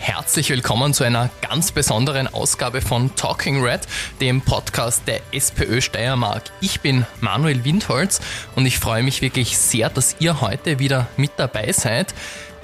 herzlich willkommen zu einer ganz besonderen Ausgabe von Talking Red, dem Podcast der SPÖ Steiermark. Ich bin Manuel Windholz und ich freue mich wirklich sehr, dass ihr heute wieder mit dabei seid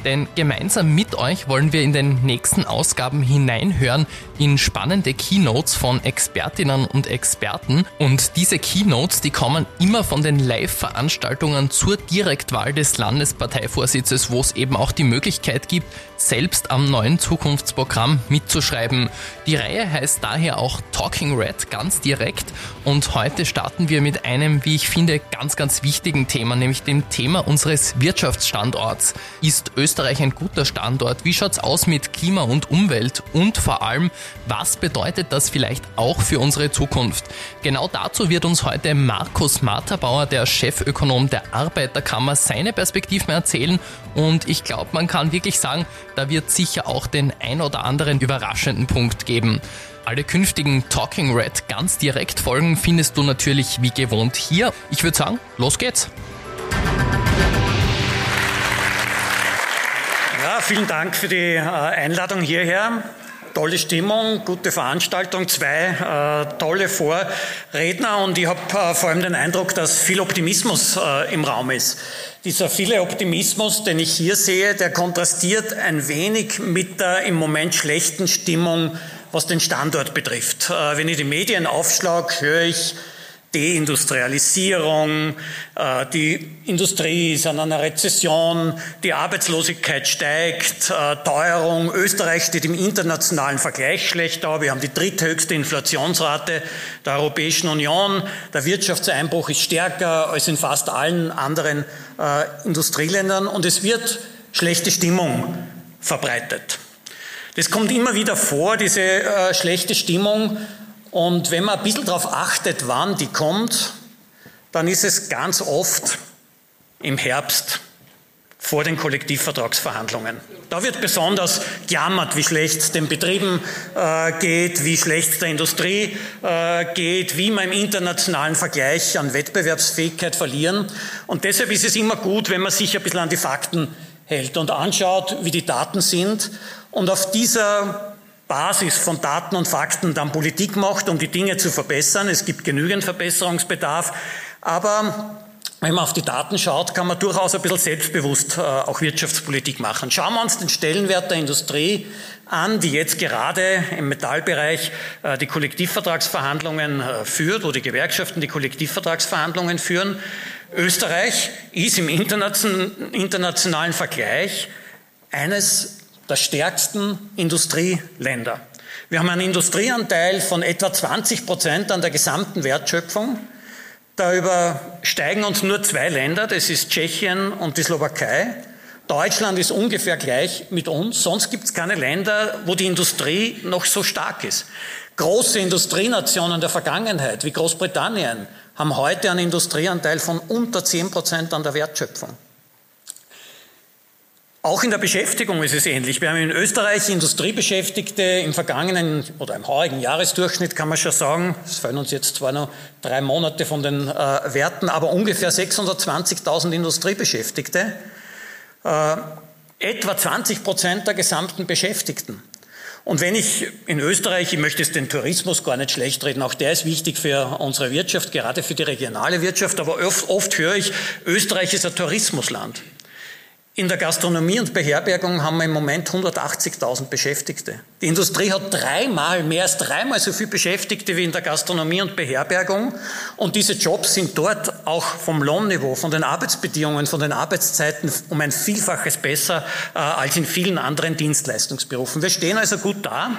denn gemeinsam mit euch wollen wir in den nächsten Ausgaben hineinhören in spannende Keynotes von Expertinnen und Experten. Und diese Keynotes, die kommen immer von den Live-Veranstaltungen zur Direktwahl des Landesparteivorsitzes, wo es eben auch die Möglichkeit gibt, selbst am neuen Zukunftsprogramm mitzuschreiben. Die Reihe heißt daher auch Talking Red ganz direkt und heute starten wir mit einem, wie ich finde, ganz, ganz wichtigen Thema, nämlich dem Thema unseres Wirtschaftsstandorts. Ist Österreich ein guter Standort? Wie schaut's aus mit Klima und Umwelt? Und vor allem, was bedeutet das vielleicht auch für unsere Zukunft? Genau dazu wird uns heute Markus Materbauer, der Chefökonom der Arbeiterkammer, seine Perspektiven erzählen und ich glaube, man kann wirklich sagen, da wird sicher auch den ein oder anderen überraschenden Punkt geben. Alle künftigen Talking Red ganz direkt Folgen findest du natürlich wie gewohnt hier. Ich würde sagen, los geht's. Ja, vielen Dank für die äh, Einladung hierher. Tolle Stimmung, gute Veranstaltung, zwei äh, tolle Vorredner und ich habe äh, vor allem den Eindruck, dass viel Optimismus äh, im Raum ist. Dieser viele Optimismus, den ich hier sehe, der kontrastiert ein wenig mit der im Moment schlechten Stimmung, was den Standort betrifft. Äh, wenn ich die Medien aufschlage, höre ich, Deindustrialisierung, äh, die Industrie ist an einer Rezession, die Arbeitslosigkeit steigt, äh, Teuerung, Österreich steht im internationalen Vergleich schlecht da, wir haben die dritthöchste Inflationsrate der Europäischen Union, der Wirtschaftseinbruch ist stärker als in fast allen anderen äh, Industrieländern und es wird schlechte Stimmung verbreitet. Das kommt immer wieder vor, diese schlechte Stimmung, und wenn man ein bisschen darauf achtet, wann die kommt, dann ist es ganz oft im Herbst vor den Kollektivvertragsverhandlungen. Da wird besonders gejammert, wie schlecht es den Betrieben äh, geht, wie schlecht es der Industrie äh, geht, wie wir im internationalen Vergleich an Wettbewerbsfähigkeit verlieren. Und deshalb ist es immer gut, wenn man sich ein bisschen an die Fakten hält und anschaut, wie die Daten sind. Und auf dieser Basis von Daten und Fakten dann Politik macht, um die Dinge zu verbessern. Es gibt genügend Verbesserungsbedarf, aber wenn man auf die Daten schaut, kann man durchaus ein bisschen selbstbewusst äh, auch Wirtschaftspolitik machen. Schauen wir uns den Stellenwert der Industrie an, die jetzt gerade im Metallbereich äh, die Kollektivvertragsverhandlungen äh, führt, wo die Gewerkschaften die Kollektivvertragsverhandlungen führen. Österreich ist im internationalen Vergleich eines der stärksten Industrieländer. Wir haben einen Industrieanteil von etwa 20 Prozent an der gesamten Wertschöpfung. Da übersteigen uns nur zwei Länder, das ist Tschechien und die Slowakei. Deutschland ist ungefähr gleich mit uns, sonst gibt es keine Länder, wo die Industrie noch so stark ist. Große Industrienationen der Vergangenheit, wie Großbritannien, haben heute einen Industrieanteil von unter 10 Prozent an der Wertschöpfung. Auch in der Beschäftigung ist es ähnlich. Wir haben in Österreich Industriebeschäftigte im vergangenen oder im heurigen Jahresdurchschnitt kann man schon sagen, es fallen uns jetzt zwar noch drei Monate von den äh, Werten, aber ungefähr 620.000 Industriebeschäftigte, äh, etwa 20 Prozent der gesamten Beschäftigten. Und wenn ich in Österreich, ich möchte es den Tourismus gar nicht schlecht reden, auch der ist wichtig für unsere Wirtschaft, gerade für die regionale Wirtschaft, aber oft, oft höre ich, Österreich ist ein Tourismusland. In der Gastronomie und Beherbergung haben wir im Moment 180.000 Beschäftigte. Die Industrie hat dreimal, mehr als dreimal so viele Beschäftigte wie in der Gastronomie und Beherbergung. Und diese Jobs sind dort auch vom Lohnniveau, von den Arbeitsbedingungen, von den Arbeitszeiten um ein Vielfaches besser äh, als in vielen anderen Dienstleistungsberufen. Wir stehen also gut da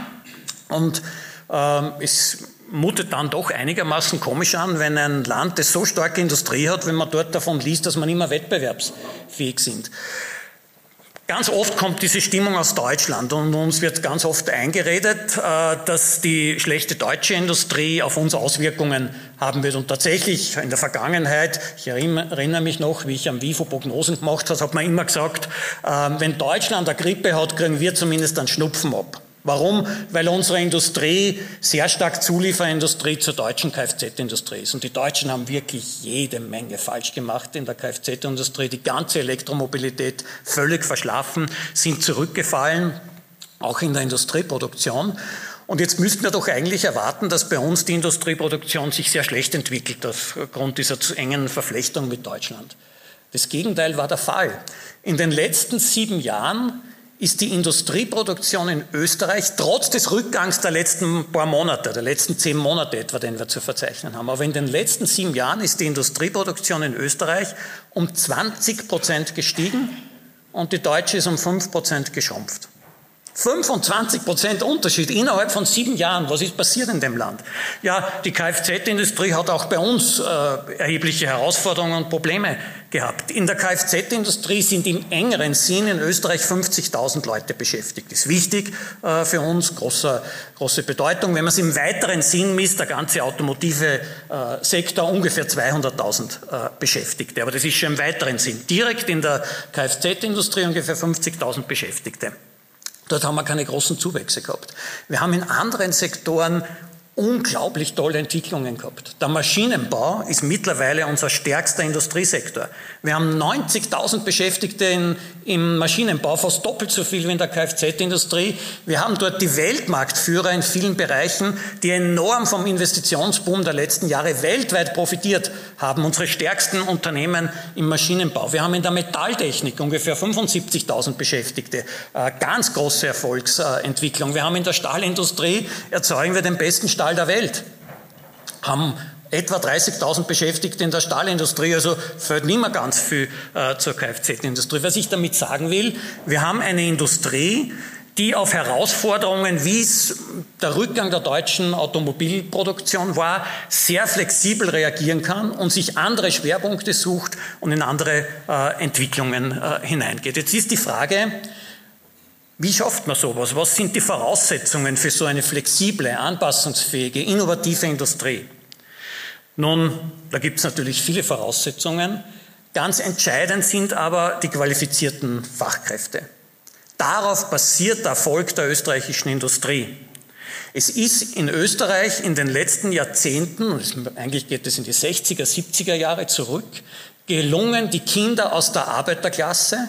und es mutet dann doch einigermaßen komisch an, wenn ein Land, das so starke Industrie hat, wenn man dort davon liest, dass man immer wettbewerbsfähig sind. Ganz oft kommt diese Stimmung aus Deutschland und uns wird ganz oft eingeredet, äh, dass die schlechte deutsche Industrie auf uns Auswirkungen haben wird. Und tatsächlich in der Vergangenheit, ich erinnere mich noch, wie ich am WIFO Prognosen gemacht habe, hat man immer gesagt, äh, wenn Deutschland eine Grippe hat, kriegen wir zumindest einen Schnupfen ab. Warum? Weil unsere Industrie sehr stark Zulieferindustrie zur deutschen Kfz-Industrie ist. Und die Deutschen haben wirklich jede Menge falsch gemacht in der Kfz-Industrie. Die ganze Elektromobilität völlig verschlafen, sind zurückgefallen. auch in der Industrieproduktion. Und jetzt müssten wir doch eigentlich erwarten, dass bei uns die Industrieproduktion sich sehr schlecht entwickelt aufgrund dieser zu engen Verflechtung mit Deutschland. Das Gegenteil war der Fall. In den letzten sieben Jahren ist die Industrieproduktion in Österreich trotz des Rückgangs der letzten paar Monate, der letzten zehn Monate etwa, den wir zu verzeichnen haben, aber in den letzten sieben Jahren ist die Industrieproduktion in Österreich um 20 Prozent gestiegen und die deutsche ist um 5 Prozent geschrumpft. 25 Prozent Unterschied innerhalb von sieben Jahren. Was ist passiert in dem Land? Ja, die Kfz-Industrie hat auch bei uns äh, erhebliche Herausforderungen und Probleme gehabt. In der Kfz-Industrie sind im engeren Sinn in Österreich 50.000 Leute beschäftigt. Das ist wichtig äh, für uns, große, große Bedeutung. Wenn man es im weiteren Sinn misst, der ganze automotive äh, Sektor ungefähr 200.000 äh, Beschäftigte. Aber das ist schon im weiteren Sinn. Direkt in der Kfz-Industrie ungefähr 50.000 Beschäftigte. Dort haben wir keine großen Zuwächse gehabt. Wir haben in anderen Sektoren unglaublich tolle Entwicklungen gehabt. Der Maschinenbau ist mittlerweile unser stärkster Industriesektor. Wir haben 90.000 Beschäftigte in, im Maschinenbau, fast doppelt so viel wie in der Kfz-Industrie. Wir haben dort die Weltmarktführer in vielen Bereichen, die enorm vom Investitionsboom der letzten Jahre weltweit profitiert haben. Unsere stärksten Unternehmen im Maschinenbau. Wir haben in der Metalltechnik ungefähr 75.000 Beschäftigte. Äh, ganz große Erfolgsentwicklung. Wir haben in der Stahlindustrie erzeugen wir den besten Stahl Stahl der Welt, haben etwa 30.000 Beschäftigte in der Stahlindustrie, also fällt nicht mehr ganz viel äh, zur Kfz-Industrie. Was ich damit sagen will, wir haben eine Industrie, die auf Herausforderungen, wie es der Rückgang der deutschen Automobilproduktion war, sehr flexibel reagieren kann und sich andere Schwerpunkte sucht und in andere äh, Entwicklungen äh, hineingeht. Jetzt ist die Frage, wie schafft man sowas? Was sind die Voraussetzungen für so eine flexible, anpassungsfähige, innovative Industrie? Nun, da gibt es natürlich viele Voraussetzungen. Ganz entscheidend sind aber die qualifizierten Fachkräfte. Darauf basiert der Erfolg der österreichischen Industrie. Es ist in Österreich in den letzten Jahrzehnten, eigentlich geht es in die 60er, 70er Jahre zurück, gelungen, die Kinder aus der Arbeiterklasse,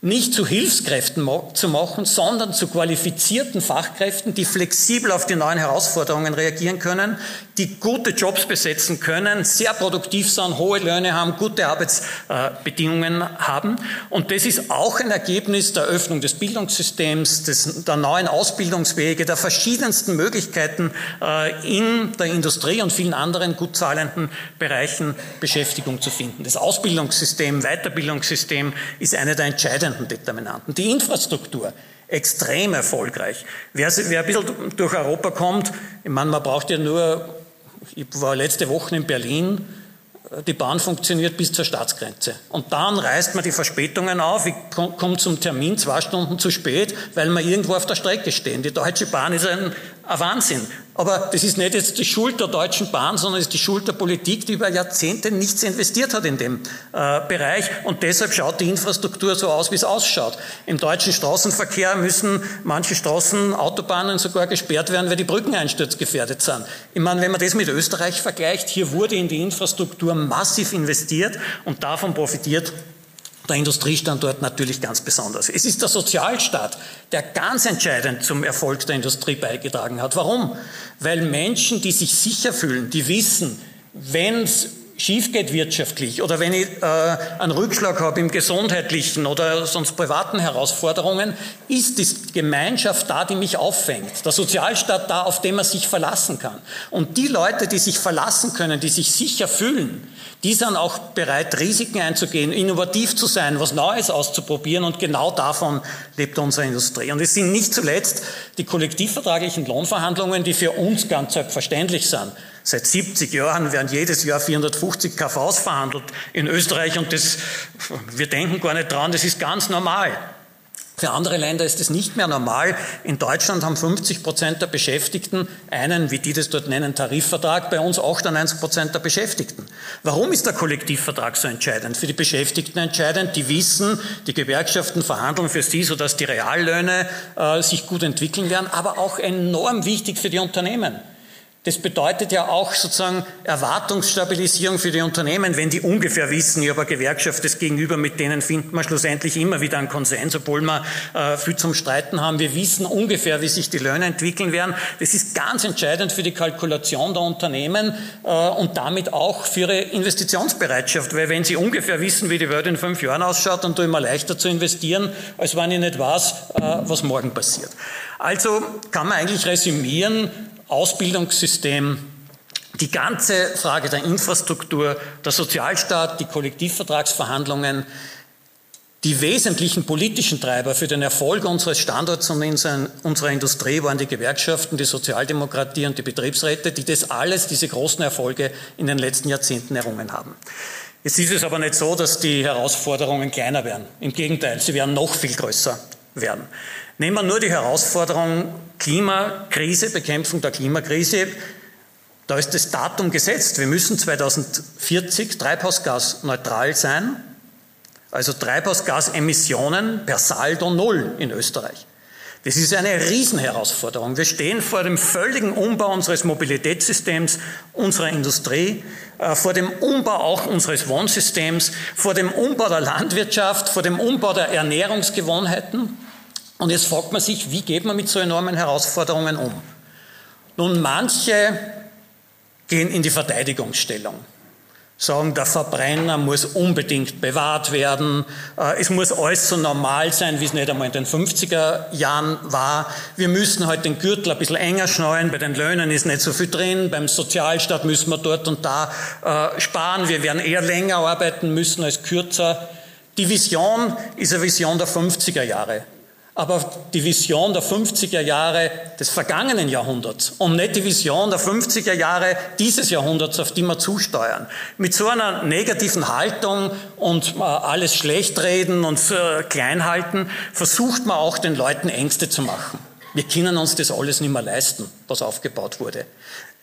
nicht zu Hilfskräften zu machen, sondern zu qualifizierten Fachkräften, die flexibel auf die neuen Herausforderungen reagieren können, die gute Jobs besetzen können, sehr produktiv sind, hohe Löhne haben, gute Arbeitsbedingungen haben. Und das ist auch ein Ergebnis der Öffnung des Bildungssystems, des, der neuen Ausbildungswege, der verschiedensten Möglichkeiten äh, in der Industrie und vielen anderen gut zahlenden Bereichen Beschäftigung zu finden. Das Ausbildungssystem, Weiterbildungssystem ist eine der entscheidenden Determinanten. Die Infrastruktur extrem erfolgreich. Wer, wer ein bisschen durch Europa kommt, ich meine, man braucht ja nur ich war letzte Woche in Berlin. Die Bahn funktioniert bis zur Staatsgrenze. Und dann reißt man die Verspätungen auf. Ich komme zum Termin zwei Stunden zu spät, weil wir irgendwo auf der Strecke stehen. Die Deutsche Bahn ist ein ein Wahnsinn. Aber das ist nicht jetzt die Schuld der Deutschen Bahn, sondern es ist die Schuld der Politik, die über Jahrzehnte nichts investiert hat in dem äh, Bereich. Und deshalb schaut die Infrastruktur so aus, wie es ausschaut. Im deutschen Straßenverkehr müssen manche Straßen, Autobahnen sogar gesperrt werden, weil die Brücken einsturzgefährdet sind. Ich meine, wenn man das mit Österreich vergleicht, hier wurde in die Infrastruktur massiv investiert und davon profitiert der Industriestandort natürlich ganz besonders. Es ist der Sozialstaat, der ganz entscheidend zum Erfolg der Industrie beigetragen hat. Warum? Weil Menschen, die sich sicher fühlen, die wissen, wenn es schief geht wirtschaftlich oder wenn ich äh, einen Rückschlag habe im gesundheitlichen oder sonst privaten Herausforderungen, ist die Gemeinschaft da, die mich auffängt. Der Sozialstaat da, auf den man sich verlassen kann. Und die Leute, die sich verlassen können, die sich sicher fühlen, die sind auch bereit, Risiken einzugehen, innovativ zu sein, was Neues auszuprobieren und genau davon lebt unsere Industrie. Und es sind nicht zuletzt die kollektivvertraglichen Lohnverhandlungen, die für uns ganz selbstverständlich sind. Seit 70 Jahren werden jedes Jahr 450 KVs verhandelt in Österreich und das, wir denken gar nicht dran, das ist ganz normal. Für andere Länder ist es nicht mehr normal. In Deutschland haben 50 Prozent der Beschäftigten einen, wie die das dort nennen, Tarifvertrag, bei uns 98 Prozent der Beschäftigten. Warum ist der Kollektivvertrag so entscheidend? Für die Beschäftigten entscheidend, die wissen, die Gewerkschaften verhandeln für sie, sodass die Reallöhne äh, sich gut entwickeln werden, aber auch enorm wichtig für die Unternehmen. Das bedeutet ja auch sozusagen Erwartungsstabilisierung für die Unternehmen, wenn die ungefähr wissen, ich habe eine Gewerkschaft das Gegenüber, mit denen findet man schlussendlich immer wieder einen Konsens, obwohl wir äh, viel zum Streiten haben. Wir wissen ungefähr, wie sich die Löhne entwickeln werden. Das ist ganz entscheidend für die Kalkulation der Unternehmen äh, und damit auch für ihre Investitionsbereitschaft, weil wenn sie ungefähr wissen, wie die Welt in fünf Jahren ausschaut, dann tue ich mir leichter zu investieren, als wenn ich nicht weiß, äh, was morgen passiert. Also kann man eigentlich resümieren, Ausbildungssystem, die ganze Frage der Infrastruktur, der Sozialstaat, die Kollektivvertragsverhandlungen, die wesentlichen politischen Treiber für den Erfolg unseres Standorts und unserer Industrie waren die Gewerkschaften, die Sozialdemokratie und die Betriebsräte, die das alles, diese großen Erfolge in den letzten Jahrzehnten errungen haben. Jetzt ist es aber nicht so, dass die Herausforderungen kleiner werden. Im Gegenteil, sie werden noch viel größer werden. Nehmen wir nur die Herausforderung Klimakrise, Bekämpfung der Klimakrise. Da ist das Datum gesetzt. Wir müssen 2040 treibhausgasneutral sein, also Treibhausgasemissionen per Saldo Null in Österreich. Das ist eine Riesenherausforderung. Wir stehen vor dem völligen Umbau unseres Mobilitätssystems, unserer Industrie, äh, vor dem Umbau auch unseres Wohnsystems, vor dem Umbau der Landwirtschaft, vor dem Umbau der Ernährungsgewohnheiten. Und jetzt fragt man sich, wie geht man mit so enormen Herausforderungen um? Nun, manche gehen in die Verteidigungsstellung, sagen, der Verbrenner muss unbedingt bewahrt werden, äh, es muss alles so normal sein, wie es nicht einmal in den 50er Jahren war. Wir müssen halt den Gürtel ein bisschen enger schnallen, bei den Löhnen ist nicht so viel drin, beim Sozialstaat müssen wir dort und da äh, sparen, wir werden eher länger arbeiten müssen als kürzer. Die Vision ist eine Vision der 50er Jahre aber die Vision der 50er Jahre des vergangenen Jahrhunderts und nicht die Vision der 50er Jahre dieses Jahrhunderts, auf die wir zusteuern. Mit so einer negativen Haltung und äh, alles schlecht reden und klein halten, versucht man auch den Leuten Ängste zu machen. Wir können uns das alles nicht mehr leisten, was aufgebaut wurde.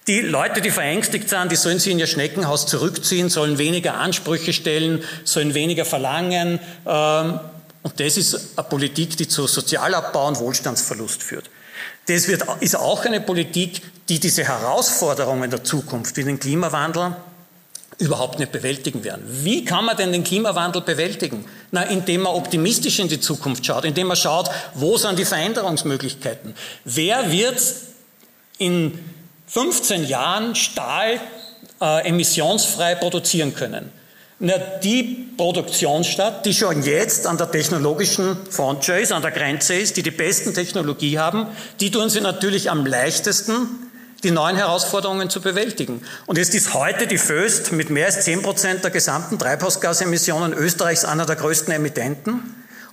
Die Leute, die verängstigt sind, die sollen sich in ihr Schneckenhaus zurückziehen, sollen weniger Ansprüche stellen, sollen weniger verlangen. Ähm, und das ist eine Politik, die zu Sozialabbau und Wohlstandsverlust führt. Das wird, ist auch eine Politik, die diese Herausforderungen der Zukunft, wie den Klimawandel, überhaupt nicht bewältigen werden. Wie kann man denn den Klimawandel bewältigen? Na, indem man optimistisch in die Zukunft schaut, indem man schaut, wo sind die Veränderungsmöglichkeiten? Wer wird in 15 Jahren Stahl äh, emissionsfrei produzieren können? Na, die Produktionsstadt, die schon jetzt an der technologischen Frontier ist, an der Grenze ist, die die besten Technologie haben, die tun sie natürlich am leichtesten, die neuen Herausforderungen zu bewältigen. Und jetzt ist heute die Föst mit mehr als 10 Prozent der gesamten Treibhausgasemissionen Österreichs einer der größten Emittenten.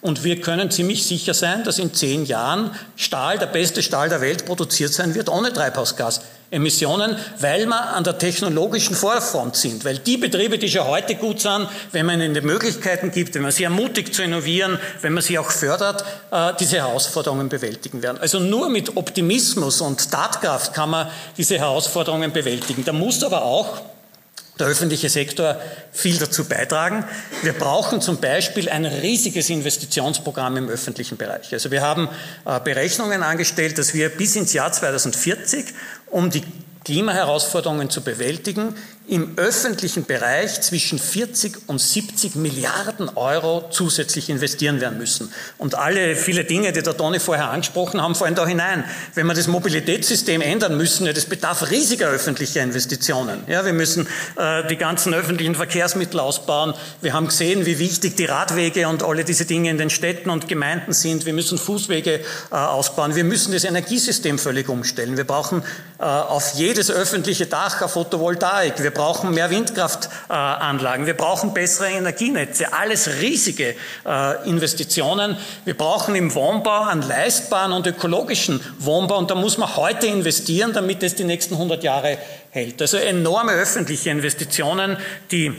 Und wir können ziemlich sicher sein, dass in zehn Jahren Stahl, der beste Stahl der Welt, produziert sein wird ohne Treibhausgas. Emissionen, weil wir an der technologischen Vorfront sind. Weil die Betriebe, die schon heute gut sind, wenn man ihnen die Möglichkeiten gibt, wenn man sie ermutigt zu innovieren, wenn man sie auch fördert, äh, diese Herausforderungen bewältigen werden. Also nur mit Optimismus und Tatkraft kann man diese Herausforderungen bewältigen. Da muss aber auch der öffentliche Sektor viel dazu beitragen. Wir brauchen zum Beispiel ein riesiges Investitionsprogramm im öffentlichen Bereich. Also wir haben äh, Berechnungen angestellt, dass wir bis ins Jahr 2040 um die Klimaherausforderungen zu bewältigen, im öffentlichen Bereich zwischen 40 und 70 Milliarden Euro zusätzlich investieren werden müssen. Und alle, viele Dinge, die der Toni vorher angesprochen haben, fallen da hinein. Wenn wir das Mobilitätssystem ändern müssen, ja, das bedarf riesiger öffentlicher Investitionen. Ja, wir müssen äh, die ganzen öffentlichen Verkehrsmittel ausbauen. Wir haben gesehen, wie wichtig die Radwege und alle diese Dinge in den Städten und Gemeinden sind. Wir müssen Fußwege äh, ausbauen. Wir müssen das Energiesystem völlig umstellen. Wir brauchen äh, auf jedes öffentliche Dach eine Photovoltaik. Wir brauchen mehr Windkraftanlagen, wir brauchen bessere Energienetze, alles riesige äh, Investitionen. Wir brauchen im Wohnbau einen leistbaren und ökologischen Wohnbau und da muss man heute investieren, damit es die nächsten 100 Jahre hält. Also enorme öffentliche Investitionen, die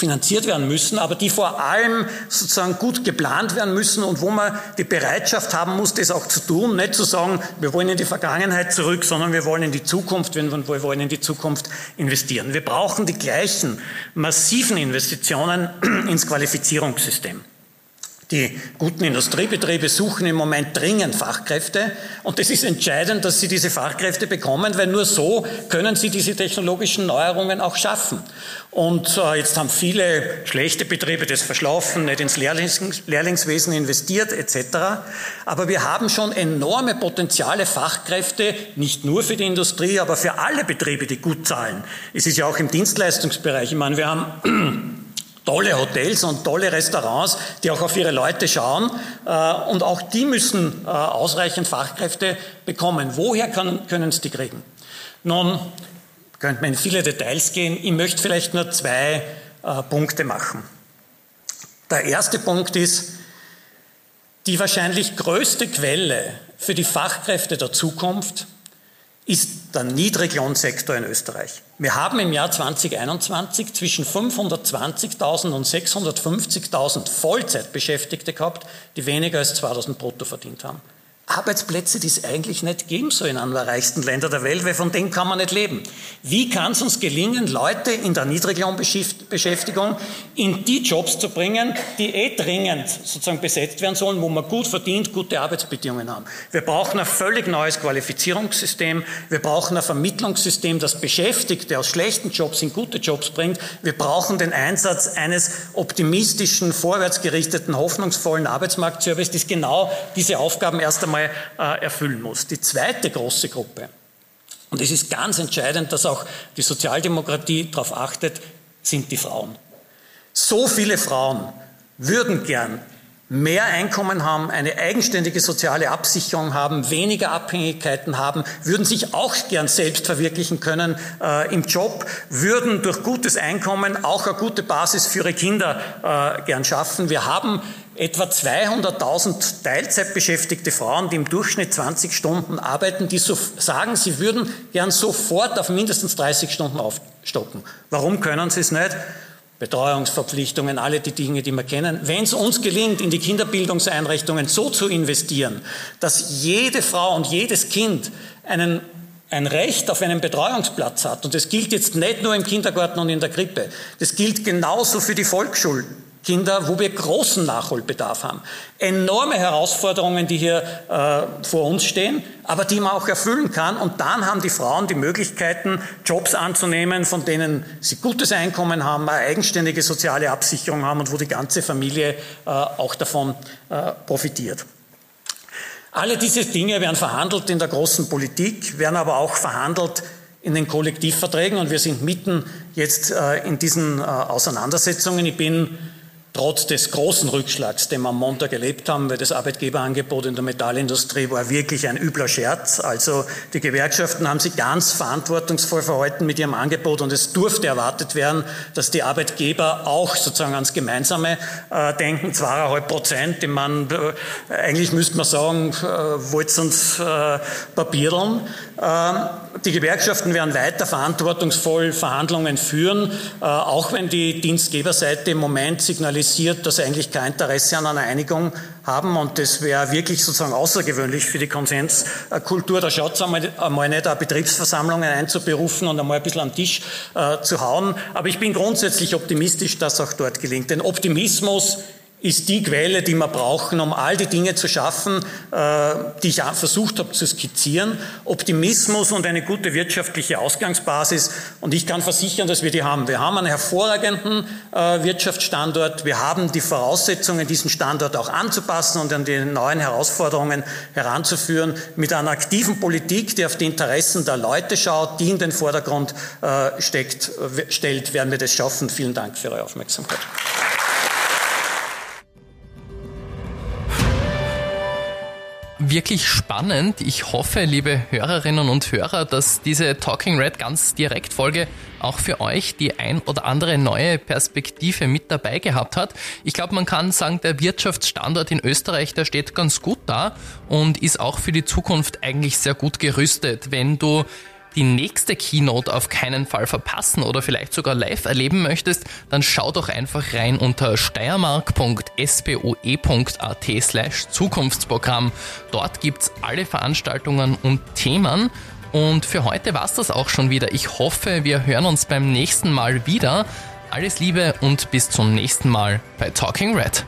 finanziert werden müssen, aber die vor allem sozusagen gut geplant werden müssen und wo man die Bereitschaft haben muss, das auch zu tun, nicht zu sagen, wir wollen in die Vergangenheit zurück, sondern wir wollen in die Zukunft, wir wollen in die Zukunft investieren. Wir brauchen die gleichen massiven Investitionen ins Qualifizierungssystem. Die guten Industriebetriebe suchen im Moment dringend Fachkräfte und es ist entscheidend, dass sie diese Fachkräfte bekommen, weil nur so können sie diese technologischen Neuerungen auch schaffen. Und äh, jetzt haben viele schlechte Betriebe das verschlafen, nicht ins Lehrlings Lehrlingswesen investiert etc. Aber wir haben schon enorme Potenziale Fachkräfte, nicht nur für die Industrie, aber für alle Betriebe, die gut zahlen. Es ist ja auch im Dienstleistungsbereich. Ich meine, wir haben tolle Hotels und tolle Restaurants, die auch auf ihre Leute schauen. Äh, und auch die müssen äh, ausreichend Fachkräfte bekommen. Woher können sie die kriegen? Nun, könnte man in viele Details gehen. Ich möchte vielleicht nur zwei äh, Punkte machen. Der erste Punkt ist, die wahrscheinlich größte Quelle für die Fachkräfte der Zukunft ist der Niedriglohnsektor in Österreich. Wir haben im Jahr 2021 zwischen 520.000 und 650.000 Vollzeitbeschäftigte gehabt, die weniger als 2.000 brutto verdient haben. Arbeitsplätze, die es eigentlich nicht geben soll in einem der reichsten Länder der Welt, weil von denen kann man nicht leben. Wie kann es uns gelingen, Leute in der Niedriglohnbeschäftigung in die Jobs zu bringen, die eh dringend sozusagen besetzt werden sollen, wo man gut verdient, gute Arbeitsbedingungen haben? Wir brauchen ein völlig neues Qualifizierungssystem. Wir brauchen ein Vermittlungssystem, das Beschäftigte aus schlechten Jobs in gute Jobs bringt. Wir brauchen den Einsatz eines optimistischen, vorwärtsgerichteten, hoffnungsvollen Arbeitsmarktservice, das genau diese Aufgaben erst einmal einmal äh, erfüllen muss. Die zweite große Gruppe, und es ist ganz entscheidend, dass auch die Sozialdemokratie darauf achtet, sind die Frauen. So viele Frauen würden gern mehr Einkommen haben, eine eigenständige soziale Absicherung haben, weniger Abhängigkeiten haben, würden sich auch gern selbst verwirklichen können äh, im Job, würden durch gutes Einkommen auch eine gute Basis für ihre Kinder äh, gern schaffen. Wir haben etwa 200.000 Teilzeitbeschäftigte Frauen, die im Durchschnitt 20 Stunden arbeiten, die so sagen, sie würden gern sofort auf mindestens 30 Stunden aufstocken. Warum können sie es nicht? Betreuungsverpflichtungen, alle die Dinge, die wir kennen. Wenn es uns gelingt, in die Kinderbildungseinrichtungen so zu investieren, dass jede Frau und jedes Kind einen, ein Recht auf einen Betreuungsplatz hat, und das gilt jetzt nicht nur im Kindergarten und in der Krippe, das gilt genauso für die Volksschulen, Kinder, wo wir großen Nachholbedarf haben. Enorme Herausforderungen, die hier äh, vor uns stehen, aber die man auch erfüllen kann. Und dann haben die Frauen die Möglichkeiten, Jobs anzunehmen, von denen sie gutes Einkommen haben, eine eigenständige soziale Absicherung haben und wo die ganze Familie äh, auch davon äh, profitiert. Alle diese Dinge werden verhandelt in der großen Politik, werden aber auch verhandelt in den Kollektivverträgen und wir sind mitten jetzt äh, in diesen äh, Auseinandersetzungen. Ich bin trotz des großen Rückschlags, den wir am Montag erlebt haben, weil das Arbeitgeberangebot in der Metallindustrie war wirklich ein übler Scherz. Also die Gewerkschaften haben sich ganz verantwortungsvoll verhalten mit ihrem Angebot und es durfte erwartet werden, dass die Arbeitgeber auch sozusagen ans Gemeinsame äh, denken. Zweieinhalb Prozent, ich meine, äh, eigentlich müsste man sagen, äh, wollt uns äh, papiereln. Ähm, die Gewerkschaften werden weiter verantwortungsvoll Verhandlungen führen, äh, auch wenn die Dienstgeberseite im Moment signalisiert, dass sie eigentlich kein Interesse an einer Einigung haben. Und das wäre wirklich sozusagen außergewöhnlich für die Konsenskultur. Da schaut es einmal, einmal nicht, Betriebsversammlungen einzuberufen und einmal ein bisschen am Tisch äh, zu hauen. Aber ich bin grundsätzlich optimistisch, dass auch dort gelingt. Denn Optimismus ist die Quelle, die wir brauchen, um all die Dinge zu schaffen, äh, die ich versucht habe zu skizzieren. Optimismus und eine gute wirtschaftliche Ausgangsbasis. Und ich kann versichern, dass wir die haben. Wir haben einen hervorragenden äh, Wirtschaftsstandort. Wir haben die Voraussetzungen, diesen Standort auch anzupassen und an die neuen Herausforderungen heranzuführen. Mit einer aktiven Politik, die auf die Interessen der Leute schaut, die in den Vordergrund äh, steckt, stellt, werden wir das schaffen. Vielen Dank für eure Aufmerksamkeit. Wirklich spannend. Ich hoffe, liebe Hörerinnen und Hörer, dass diese Talking Red ganz direkt Folge auch für euch die ein oder andere neue Perspektive mit dabei gehabt hat. Ich glaube, man kann sagen, der Wirtschaftsstandort in Österreich, der steht ganz gut da und ist auch für die Zukunft eigentlich sehr gut gerüstet. Wenn du die nächste Keynote auf keinen Fall verpassen oder vielleicht sogar live erleben möchtest, dann schau doch einfach rein unter steiermark.spoe.at slash Zukunftsprogramm. Dort gibt's alle Veranstaltungen und Themen. Und für heute war's das auch schon wieder. Ich hoffe, wir hören uns beim nächsten Mal wieder. Alles Liebe und bis zum nächsten Mal bei Talking Red.